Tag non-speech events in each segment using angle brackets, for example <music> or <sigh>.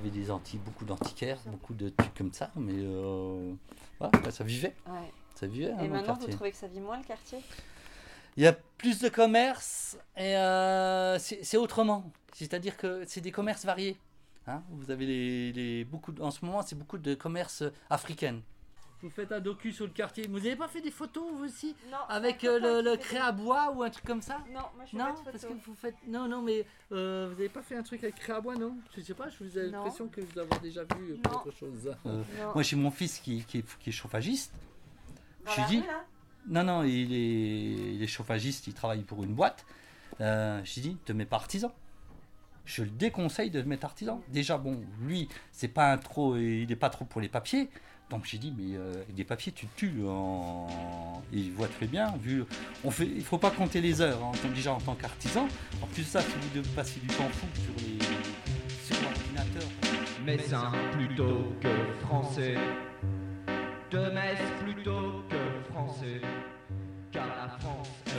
Il y avait des anti, beaucoup d'antiquaires, beaucoup de trucs comme ça, mais euh, voilà, ça vivait. Ouais. Ça vivait. hein, Et maintenant, vous trouvez que ça vit moins le quartier? Il y a plus de commerces et euh, c'est autrement. C'est-à-dire que c'est des commerces variés. hein. Vous avez les, les- beaucoup en ce moment, c'est beaucoup de commerces africains. Vous faites un docu sur le quartier. Vous n'avez pas fait des photos vous aussi Non. avec euh, le, le créa bois ou un truc comme ça Non, moi je fais Non, pas de parce que vous faites. Non, non, mais euh, vous n'avez pas fait un truc avec créa bois, non Je sais pas. Je vous ai l'impression que vous avez déjà vu Non. autre chose. Non. moi, j'ai mon fils qui, qui est, qui est chauffagiste. Dans je lui dis- rue, là Non, non, il est, il est chauffagiste, il travaille pour une boîte. Euh, je lui dis, te mets pas artisan. Je le déconseille de mettre artisan. Déjà, bon, lui, c'est pas un trop, il n'est pas trop pour les papiers. Donc j'ai dit, mais euh, des papiers, tu tues. Il voit très bien. Vu, on fait, il faut pas compter les heures. hein, déjà en tant qu'artisan. En plus de ça, si vous devez passer du temps fou sur les, sur l'ordinateur. Messin plutôt que français. De Metz plutôt que français.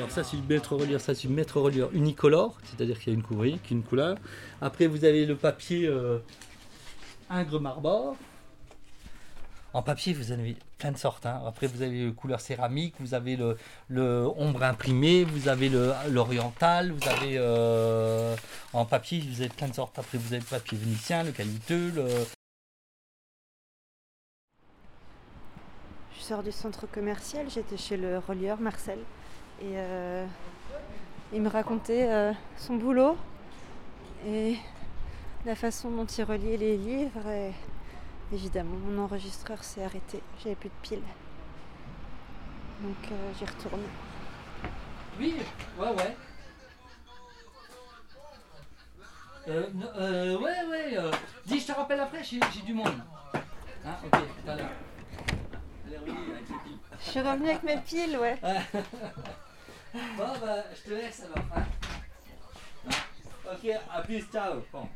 Ça c'est une maître reliure, ça c'est une maître reliure unicolore, c'est-à-dire qu'il y a une courrier, une couleur. Après vous avez le papier euh, Ingres Marbor. En papier vous avez plein de sortes. hein. Après vous avez le couleur céramique, vous avez le, le ombre imprimé, vous avez l'oriental, vous avez euh, en papier vous avez plein de sortes. Après vous avez le papier vénitien, le caliceux, le, Je sors du centre commercial, j'étais chez le relieur Marcel. Et euh, il me racontait euh, son boulot et la façon dont il reliait les livres. Et évidemment, mon enregistreur s'est arrêté, j'avais plus de piles. Donc euh, j'y retourne. Oui, ouais, ouais. Euh, ouais, ouais. euh, dis, je te rappelle après, j'ai du monde. Hein, ok, tout à l'heure. Je suis revenue avec mes piles, ouais. <laughs> Bon, bah, je te laisse alors. Hein. Ok, à plus, ciao. Bon.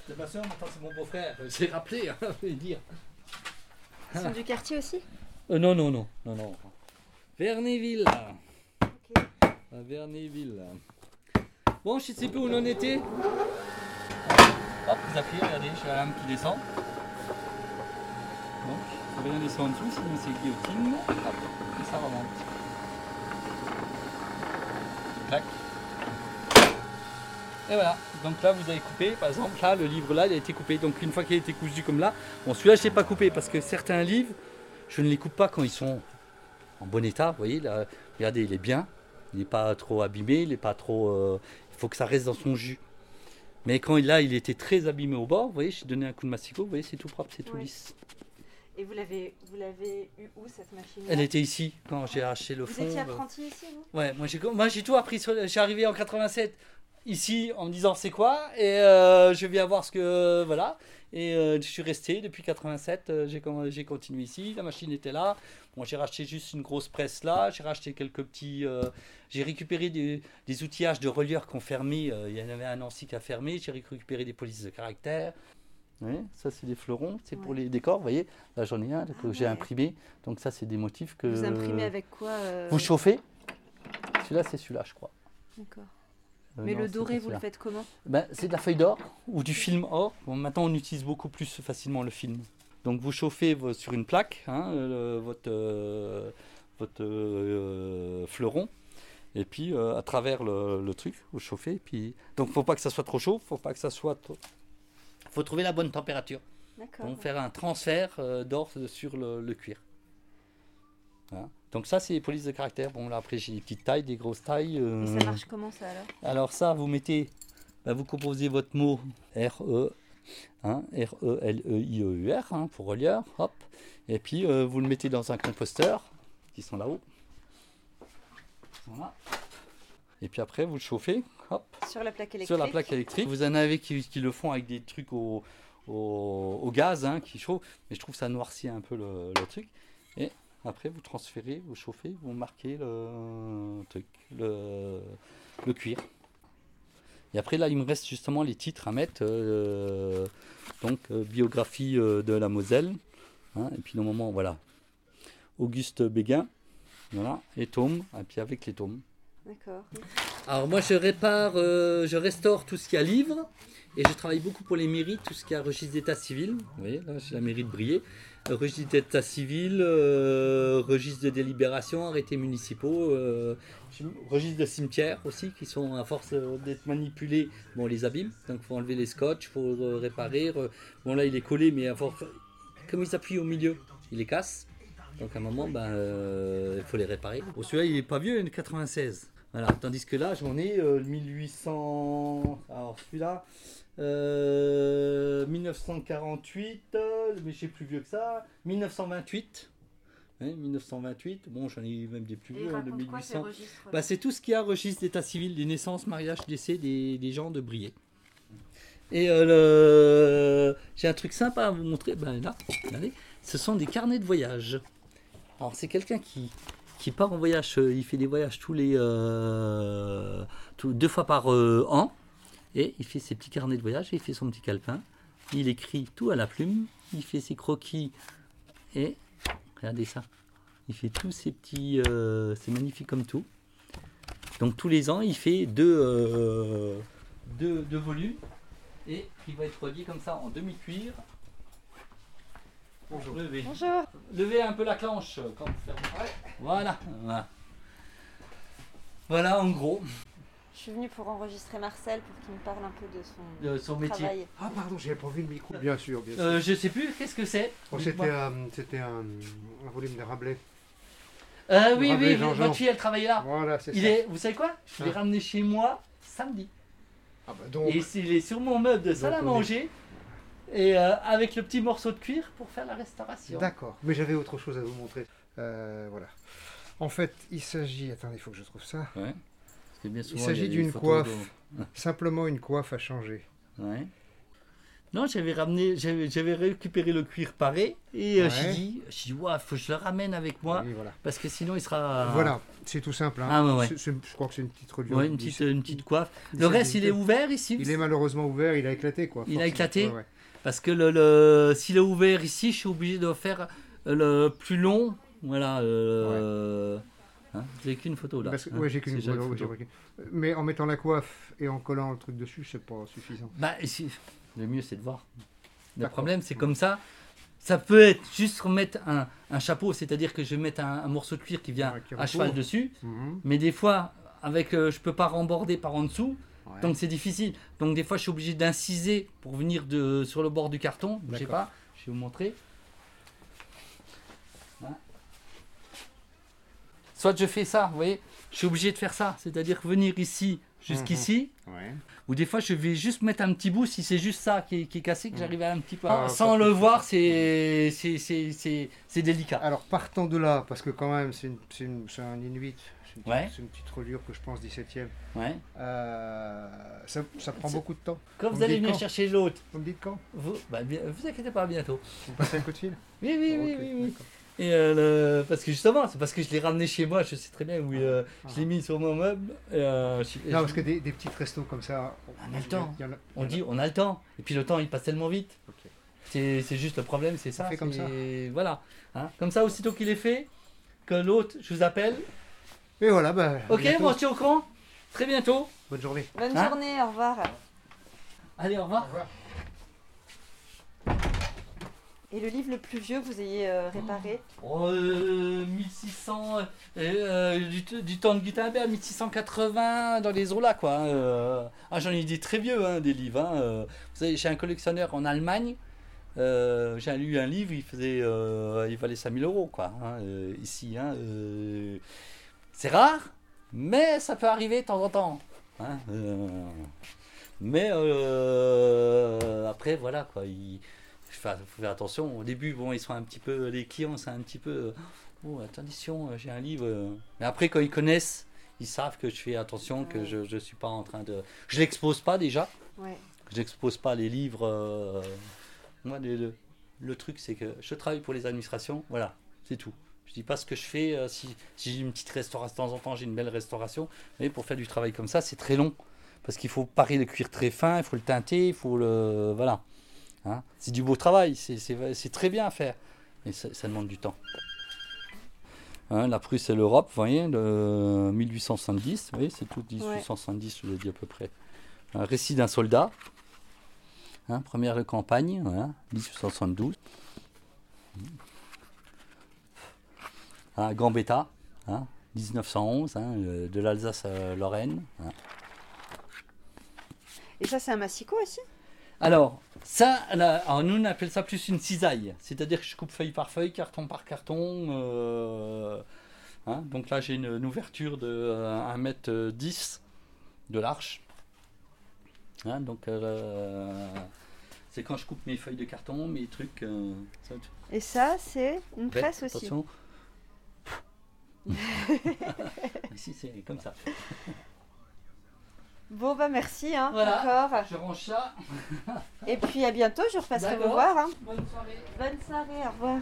C'était pas sûr, maintenant c'est mon beau-frère. J'ai rappelé, hein, je vais dire. Ils sont du quartier aussi? Euh, non, non, non, non, non. Vernéville. Ok. À Vernéville. Bon, je sais plus où on en était. Hop, vous appuyez, regardez, je suis la lame qui descend. Donc, faut rien laisser en dessous, sinon c'est guillotine. Hop, et ça remonte. Clac. Et voilà. Donc là, vous avez coupé, par exemple, là, le livre là, il a été coupé. Donc une fois qu'il a été cousu comme là, bon, celui-là, je l'ai pas coupé parce que certains livres, je ne les coupe pas quand ils sont en bon état. Vous voyez, là, regardez, il est bien. Il n'est pas trop abîmé, il n'est pas trop. euh, il faut que ça reste dans son jus. Mais quand il, là, il était très abîmé au bord, vous voyez, j'ai donné un coup de massicot, vous voyez, c'est tout propre, c'est tout Ouais. lisse. Et vous l'avez, vous l'avez eu où cette machine Elle était ici quand j'ai arraché le Vous fond. étiez euh, apprenti ici, vous? Ouais, moi j'ai, moi j'ai tout appris. Sur, j'ai arrivé en 87 ici en me disant c'est quoi? Et euh, je viens voir ce que voilà et euh, je suis resté depuis 87. euh, j'ai, continué ici. La machine était là. Bon, j'ai racheté juste une grosse presse là. J'ai racheté quelques petits. euh, j'ai récupéré des, des outillages de relieurs qui ont fermé. il y en avait un Nancy qui a fermé. J'ai récupéré des polices de caractère. Ouais, ça c'est des fleurons, c'est pour les décors, vous voyez. Là j'en ai un que Ah j'ai ouais. imprimé. Donc ça c'est des motifs que. Vous imprimez avec quoi euh, Vous chauffez. Celui-là c'est celui-là je crois. D'accord. Euh, Mais non, le doré, vous le faites comment Ben, C'est de la feuille d'or ou du film or. Bon, maintenant, on utilise beaucoup plus facilement le film. Donc, vous chauffez sur une plaque hein, euh, votre, euh, votre fleuron. Et puis, à travers le, le truc, vous chauffez. et Puis... Donc, faut pas que ça soit trop chaud. faut pas que ça soit trop... faut trouver la bonne température. Donc, faire un transfert euh, d'or sur le, le cuir. Voilà. Donc, ça, c'est les polices de caractère. Bon, là, après, j'ai des petites tailles, des grosses tailles. Et euh, ça marche comment ça alors? Alors ça, vous mettez, bah, vous composez votre mot R-E, hein, R-E-L-E-I-E-U-R, hein, pour relieur, hop, et puis euh, vous le mettez dans un composteur, qui sont là-haut. Ils sont là. Et puis après, vous le chauffez, hop, Sur la plaque électrique sur la plaque électrique. Vous en avez qui, qui le font avec des trucs au, au, au gaz, hein, qui chauffent, mais je trouve que ça noircit un peu le, le truc. Et après, vous transférez, vous chauffez, vous marquez le truc, le, le cuir. Et après, là, il me reste justement les titres à mettre. euh, donc, euh, biographie euh, de la Moselle. hein, et puis, normalement, moment, voilà. Auguste Béguin. Voilà. Et tomes. Et puis, avec les tomes. D'accord. Alors moi je répare, euh, je restaure tout ce qui a livre et je travaille beaucoup pour les mairies, tout ce qui a registre d'état civil. Vous voyez, là j'ai la mairie de Briey. Registre d'état civil, euh, registre de délibération, arrêtés municipaux, euh, registre de cimetière aussi qui sont à force euh, d'être manipulés, bon on les abîme, donc faut enlever les scotch, faut euh, réparer. bon là il est collé mais à force, comme il s'appuie au milieu, il les casse. Donc à un moment, ben, euh, il faut les réparer. Bon, celui-là, il est pas vieux, il est de 96. Voilà. Tandis que là, j'en ai euh, 1800. Alors celui-là, euh, 1948, euh, mais j'ai plus vieux que ça. 1928. Hein, 1928. Bon, j'en ai même des plus vieux, hein, de 1800. Bah, c'est tout ce qui a registre d'état civil, des naissances, mariages, décès des, des gens de Briey. Et euh, le- j'ai un truc sympa à vous montrer. Ben là, regardez, ce sont des carnets de voyage. Alors c'est quelqu'un qui, qui part en voyage, euh, il fait des voyages tous les euh, deux fois par euh, an, et il fait ses petits carnets de voyage, il fait son petit calepin, il écrit tout à la plume, il fait ses croquis, et regardez ça, il fait tous ces petits, c'est magnifique comme tout. Donc tous les ans, il fait deux, deux, deux volumes, et il va être relié comme ça en demi-cuir. Bonjour. Levez. Bonjour. Levez un peu la clanche quand vous fermez. Voilà. voilà. Voilà en gros Je suis venue pour enregistrer Marcel pour qu'il me parle un peu de son euh, son métier. travail. Ah pardon, j'avais pas vu le micro. Bien sûr, bien sûr. Euh, je sais plus, qu'est-ce que c'est Dites-moi. c'était euh, c'était un, un volume de Rabelais. Euh, oui, Rabelais, oui, Jean-Jean. votre fille elle travaillait là. Voilà, c'est Il ça. est, vous savez quoi? Je l'ai Ah. ramené chez moi samedi. Ah bah donc, Et il est sur mon meuble de salle à est- manger. Et euh, avec le petit morceau de cuir pour faire la restauration. d'accord. Mais j'avais autre chose à vous montrer. Euh, voilà. En fait, il s'agit. Attendez, il faut que je trouve ça. Ouais. Parce que bien souvent, s'agit a des d'une coiffe. de- <laughs> <laughs> Simplement une coiffe à changer. Ouais. Non, j'avais ramené, j'avais, récupéré le cuir paré et euh, Ouais. j'ai dit, j'ai dit, Ouah, faut que je le ramène avec moi Oui, voilà. parce que sinon il sera. Voilà, c'est tout simple. hein. Ah, ouais, ouais. Je crois que c'est une petite reliure. Ouais, une Il petite, une petite coiffe. il Le reste, il est ouvert ici. Il est malheureusement ouvert, il a éclaté quoi. Il a éclaté Ouais, ouais. Parce que le, le- s'il est ouvert ici, je suis obligé de faire le plus long. Voilà. euh, hein, avez qu'une photo là. Parce que- hein, ouais, j'ai qu'une photo. j'ai Mais en mettant la coiffe et en collant le truc dessus, c'est pas suffisant. Bah, ici, le mieux c'est de voir. Le problème, c'est comme ça. Ça peut être juste remettre un, un chapeau, c'est-à-dire que je vais mettre un, un morceau de cuir qui vient Ouais, qui à cheval dessus. Mhm. Mais des fois, avec, euh, je peux pas remborder par en dessous, Ouais. donc c'est difficile. Donc des fois, je suis obligé d'inciser pour venir de, sur le bord du carton. Je sais pas, je vais vous montrer. Hein. Soit je fais ça, vous voyez, je suis obligé de faire ça, c'est-à-dire venir ici jusqu'ici, Ouais. ou des fois je vais juste mettre un petit bout si c'est juste ça qui est, qui est cassé, que j'arrive à un petit peu. Ah, Sans le voir, c'est c'est- c'est- c'est- c'est délicat. Alors partant de là, parce que quand même c'est un Inuit, c'est une, petite- Ouais. c'est une petite reliure que je pense 17e, Ouais. euh, ça, ça prend beaucoup de temps. Quand Vous allez venir quand chercher l'autre, Vous me dites quand vous, bah, vous inquiétez pas, bientôt. Vous passez un coup de fil <laughs> Oui, oui, oui, Ok, oui, oui. d'accord. Et euh, le- parce que justement, c'est parce que je l'ai ramené chez moi, je sais très bien où euh, je l'ai mis sur mon meuble. et, euh, je- Non, je- parce que des, des petites restos comme ça, Ah, mais le temps. a- on a- dit on a le temps, et puis le temps il passe tellement vite. C'est juste le problème, c'est ça. fait comme c'est- Voilà. Hein. Comme ça, aussitôt qu'il est fait, que l'autre, je vous appelle. Et voilà, bah, Ok, bientôt. moi je suis au courant. Très bientôt. bonne journée. Bonne Hein journée, au revoir. Allez, au revoir. Au revoir. Et le livre le plus vieux que vous ayez euh, réparé? Oh, euh, 1600, euh, euh, du, t- du temps de Gutenberg, 1680, dans les eaux-là, quoi. hein, euh. Ah, j'en ai des très vieux, hein, des livres. hein, euh. Vous savez, j'ai un collectionneur en Allemagne. euh, j'ai lu un livre, il faisait, euh, il valait 5000 euros, quoi. hein, euh, ici, hein, euh. C'est rare, mais ça peut arriver de temps en temps. hein, euh. mais euh, après, voilà, quoi. il- faut faire attention. Au début, bon, ils sont un petit peu, les clients, c'est un petit peu, oh, attention, j'ai un livre. euh. Mais après, quand ils connaissent, ils savent que je fais attention, que je ne suis pas en train de. Je l'expose pas déjà. Ouais. Je n'expose pas les livres. euh, Moi, le, le- le truc, c'est que je travaille pour les administrations. Voilà, c'est tout. Je dis pas ce que je fais. euh, si si j'ai une petite restauration de temps en temps, j'ai une belle restauration. Mais pour faire du travail comme ça, c'est très long. Parce qu'il faut parer le cuir très fin, il faut le teinter, il faut le. Voilà. Hein c'est du beau travail, c'est- très bien à faire. Mais ça, ça demande du temps. Hein, la Prusse et l'Europe, vous voyez, de 1870, vous voyez, c'est tout 1870, je l'ai dit à peu près. Un récit d'un soldat, hein, première de campagne, voilà, 1872. Un Gambetta, hein, 1911, hein, de l'Alsace à Lorraine. hein. Et ça, c'est un massicot aussi? Alors, ça, là, alors nous on appelle ça plus une cisaille. C'est-à-dire que je coupe feuille par feuille, carton par carton. euh, hein, donc là, j'ai une, une ouverture de euh, 1m10 de l'arche. Hein, donc, euh, c'est quand je coupe mes feuilles de carton, mes trucs. euh, ça, tu- Et ça, c'est une presse aussi? attention. <laughs> Ici, c'est comme ça. <laughs> Bon, bah merci hein, Voilà. encore. Je range ça. Et puis à bientôt, je repasserai vous voir. hein. Bonne soirée. Bonne soirée, au revoir.